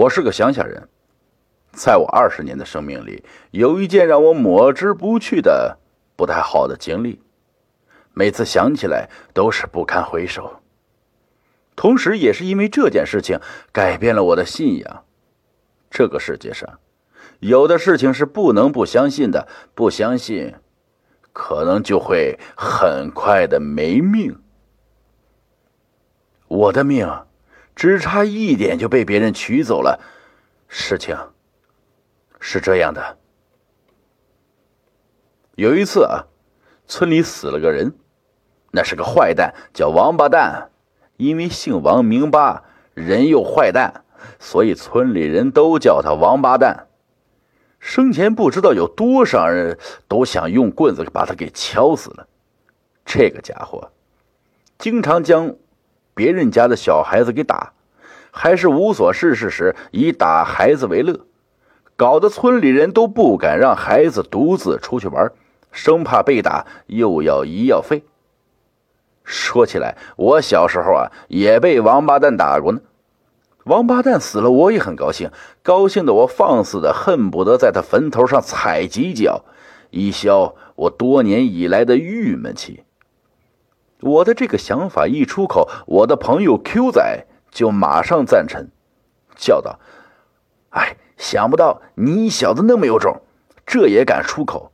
我是个乡下人，在我二十年的生命里，有一件让我抹之不去的不太好的经历，每次想起来都是不堪回首。同时，也是因为这件事情改变了我的信仰。这个世界上，有的事情是不能不相信的，不相信，可能就会很快的没命。我的命，只差一点就被别人取走了。事情是这样的：有一次啊，村里死了个人，那是个坏蛋，叫王八蛋。因为姓王名八，人又坏蛋，所以村里人都叫他王八蛋。生前不知道有多少人都想用棍子把他给敲死了。这个家伙经常将别人家的小孩子给打，还是无所事事时以打孩子为乐，搞得村里人都不敢让孩子独自出去玩，生怕被打又要医药费。说起来，我小时候啊也被王八蛋打过呢。王八蛋死了，我也很高兴，高兴的我放肆的恨不得在他坟头上踩几脚，以消我多年以来的郁闷气。我的这个想法一出口，我的朋友 Q 仔就马上赞成，叫道：“哎，想不到你小子那么有种，这也敢出口。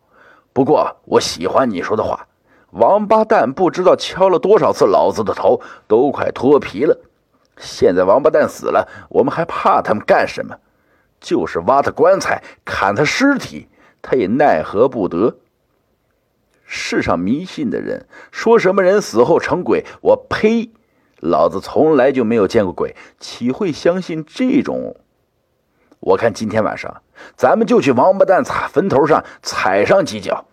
不过我喜欢你说的话。”王八蛋不知道敲了多少次老子的头，都快脱皮了。现在王八蛋死了，我们还怕他们干什么？就是挖他棺材、砍他尸体，他也奈何不得。世上迷信的人说什么人死后成鬼，我呸！老子从来就没有见过鬼，岂会相信这种？我看今天晚上咱们就去王八蛋踩坟头上踩上几脚。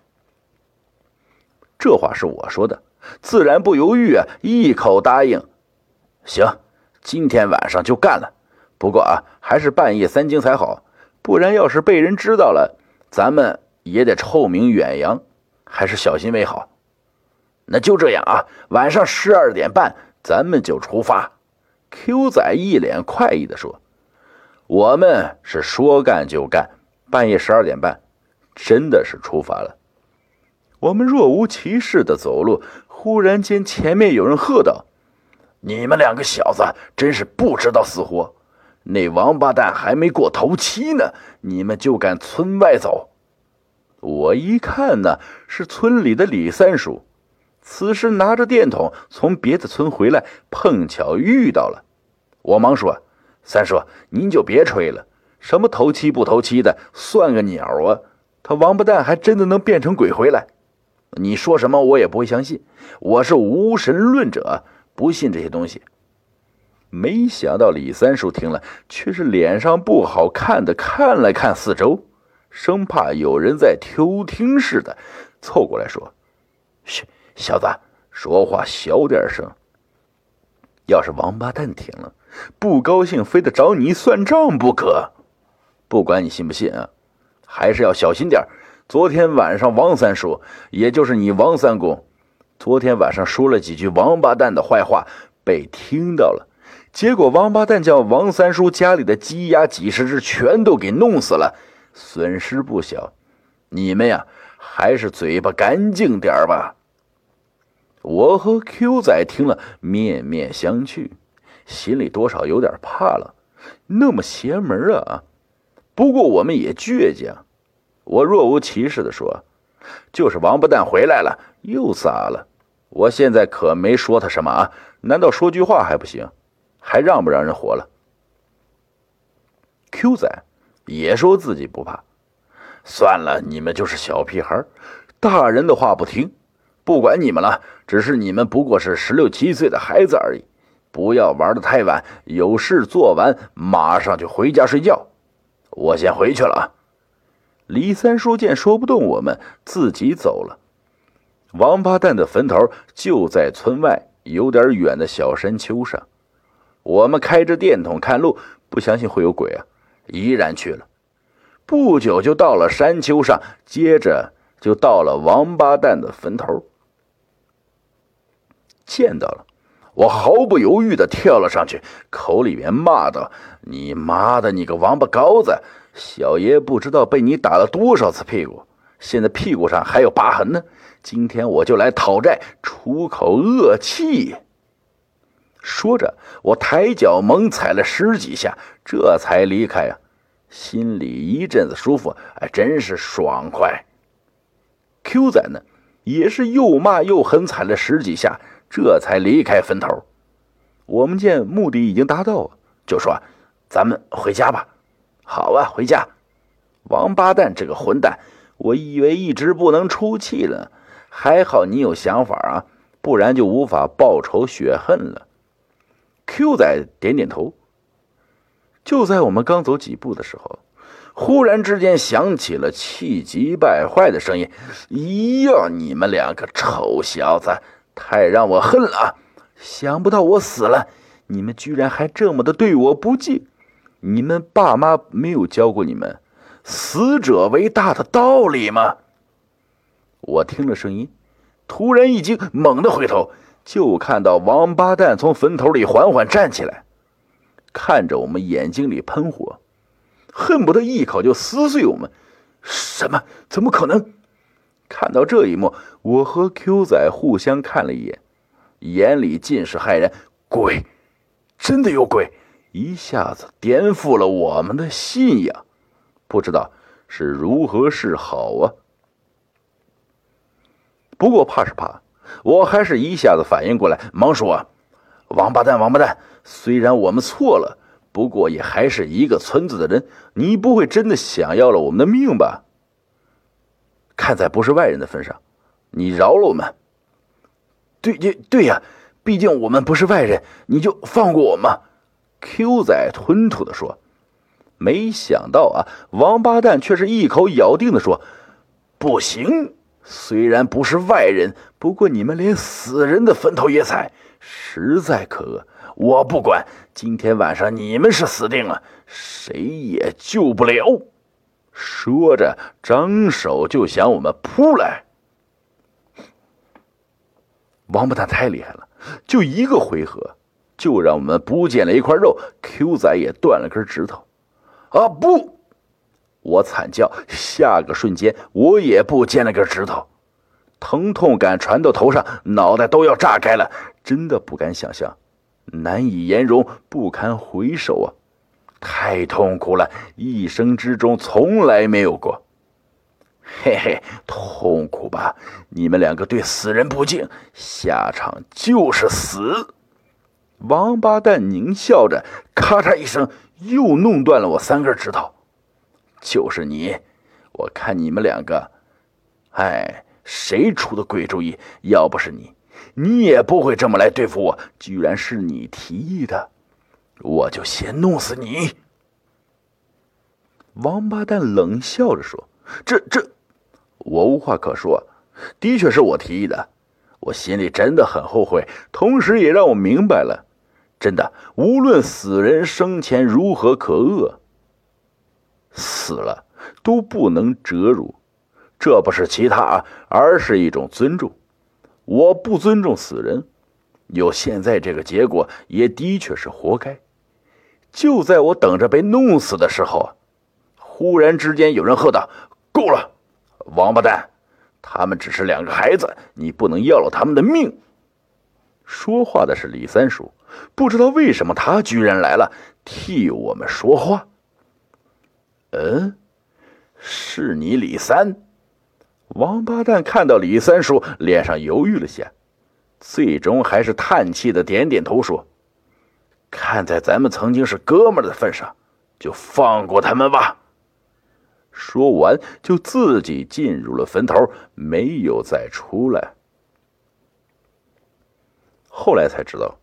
这话是我说的，自然不犹豫啊，一口答应。行，今天晚上就干了。不过啊，还是半夜三更才好，不然要是被人知道了，咱们也得臭名远扬，还是小心为好。那就这样啊，晚上十二点半咱们就出发。Q 仔一脸快意地说：“我们是说干就干，半夜十二点半，真的是出发了。”我们若无其事的走路，忽然间前面有人喝道：“你们两个小子真是不知道死活！那王八蛋还没过头七呢，你们就敢村外走？”我一看呢，是村里的李三叔，此时拿着电筒从别的村回来，碰巧遇到了。我忙说：“三叔，您就别吹了，什么头七不头七的，算个鸟啊！他王八蛋还真的能变成鬼回来？”你说什么我也不会相信，我是无神论者，不信这些东西。没想到李三叔听了，却是脸上不好看的看了看四周，生怕有人在偷听似的，凑过来说：“嘘，小子，说话小点声。要是王八蛋听了，不高兴，非得找你算账不可。不管你信不信啊，还是要小心点昨天晚上，王三叔，也就是你王三公，昨天晚上说了几句王八蛋的坏话，被听到了。结果王八蛋将王三叔家里的鸡鸭几十只全都给弄死了，损失不小。你们呀，还是嘴巴干净点吧。我和 Q 仔听了，面面相觑，心里多少有点怕了。那么邪门啊！不过我们也倔强。我若无其事地说：“就是王八蛋回来了，又咋了？我现在可没说他什么啊！难道说句话还不行？还让不让人活了？”Q 仔也说自己不怕。算了，你们就是小屁孩，大人的话不听。不管你们了，只是你们不过是十六七岁的孩子而已。不要玩的太晚，有事做完马上就回家睡觉。我先回去了啊。李三叔见说不动我们，自己走了。王八蛋的坟头就在村外有点远的小山丘上。我们开着电筒看路，不相信会有鬼啊，依然去了。不久就到了山丘上，接着就到了王八蛋的坟头。见到了，我毫不犹豫地跳了上去，口里面骂道：“你妈的，你个王八羔子！小爷不知道被你打了多少次屁股，现在屁股上还有疤痕呢。今天我就来讨债，出口恶气。”说着，我抬脚猛踩了十几下，这才离开啊，心里一阵子舒服，哎，真是爽快。Q 仔呢，也是又骂又狠，踩了十几下，这才离开坟头。我们见目的已经达到，就说：“咱们回家吧。”“好啊，回家。”王八蛋这个混蛋，我以为一直不能出气了，还好你有想法啊，不然就无法报仇雪恨了。Q 仔点点头。就在我们刚走几步的时候，忽然之间响起了气急败坏的声音：“咦呀，你们两个臭小子，太让我恨了！想不到我死了，你们居然还这么的对我不敬！你们爸妈没有教过你们死者为大的道理吗？”我听了声音，突然一惊，猛地回头。就看到王八蛋从坟头里缓缓站起来，看着我们眼睛里喷火，恨不得一口就撕碎我们。什么？怎么可能？看到这一幕，我和 Q 仔互相看了一眼，眼里尽是骇然。鬼，真的有鬼！一下子颠覆了我们的信仰，不知道是如何是好啊。不过怕是怕。我还是一下子反应过来，忙说：“王八蛋，王八蛋！虽然我们错了，不过也还是一个村子的人，你不会真的想要了我们的命吧？看在不是外人的份上，你饶了我们。对对对呀，毕竟我们不是外人，你就放过我们。”Q 仔吞吐的说。没想到啊，王八蛋却是一口咬定的说：“不行。”虽然不是外人，不过你们连死人的坟头也踩，实在可恶。我不管，今天晚上你们是死定了，谁也救不了。说着，张手就向我们扑来。王八蛋太厉害了，就一个回合，就让我们不见了一块肉，Q 仔也断了根指头。啊不！我惨叫，下个瞬间我也不见了根指头，疼痛感传到头上，脑袋都要炸开了，真的不敢想象，难以言容，不堪回首啊！太痛苦了，一生之中从来没有过。嘿嘿，痛苦吧？你们两个对死人不敬，下场就是死！王八蛋狞笑着，咔嚓一声，又弄断了我三根指头。就是你，我看你们两个，哎，谁出的鬼主意？要不是你，你也不会这么来对付我。居然是你提议的，我就先弄死你！王八蛋冷笑着说：“这这，我无话可说。的确是我提议的，我心里真的很后悔，同时也让我明白了，真的，无论死人生前如何可恶。”死了都不能折辱，这不是其他啊，而是一种尊重。我不尊重死人，有现在这个结果，也的确是活该。就在我等着被弄死的时候，忽然之间有人喝道：“够了，王八蛋！他们只是两个孩子，你不能要了他们的命。”说话的是李三叔，不知道为什么他居然来了，替我们说话。嗯，是你李三？王八蛋看到李三叔脸上犹豫了下，最终还是叹气的点点头说：“看在咱们曾经是哥们的份上，就放过他们吧。”说完就自己进入了坟头，没有再出来。后来才知道，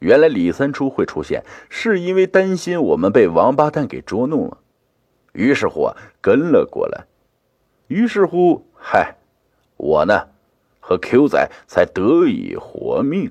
原来李三叔会出现，是因为担心我们被王八蛋给捉弄了。于是乎啊，跟了过来。于是乎，嗨，我呢，和 Q 仔才得以活命。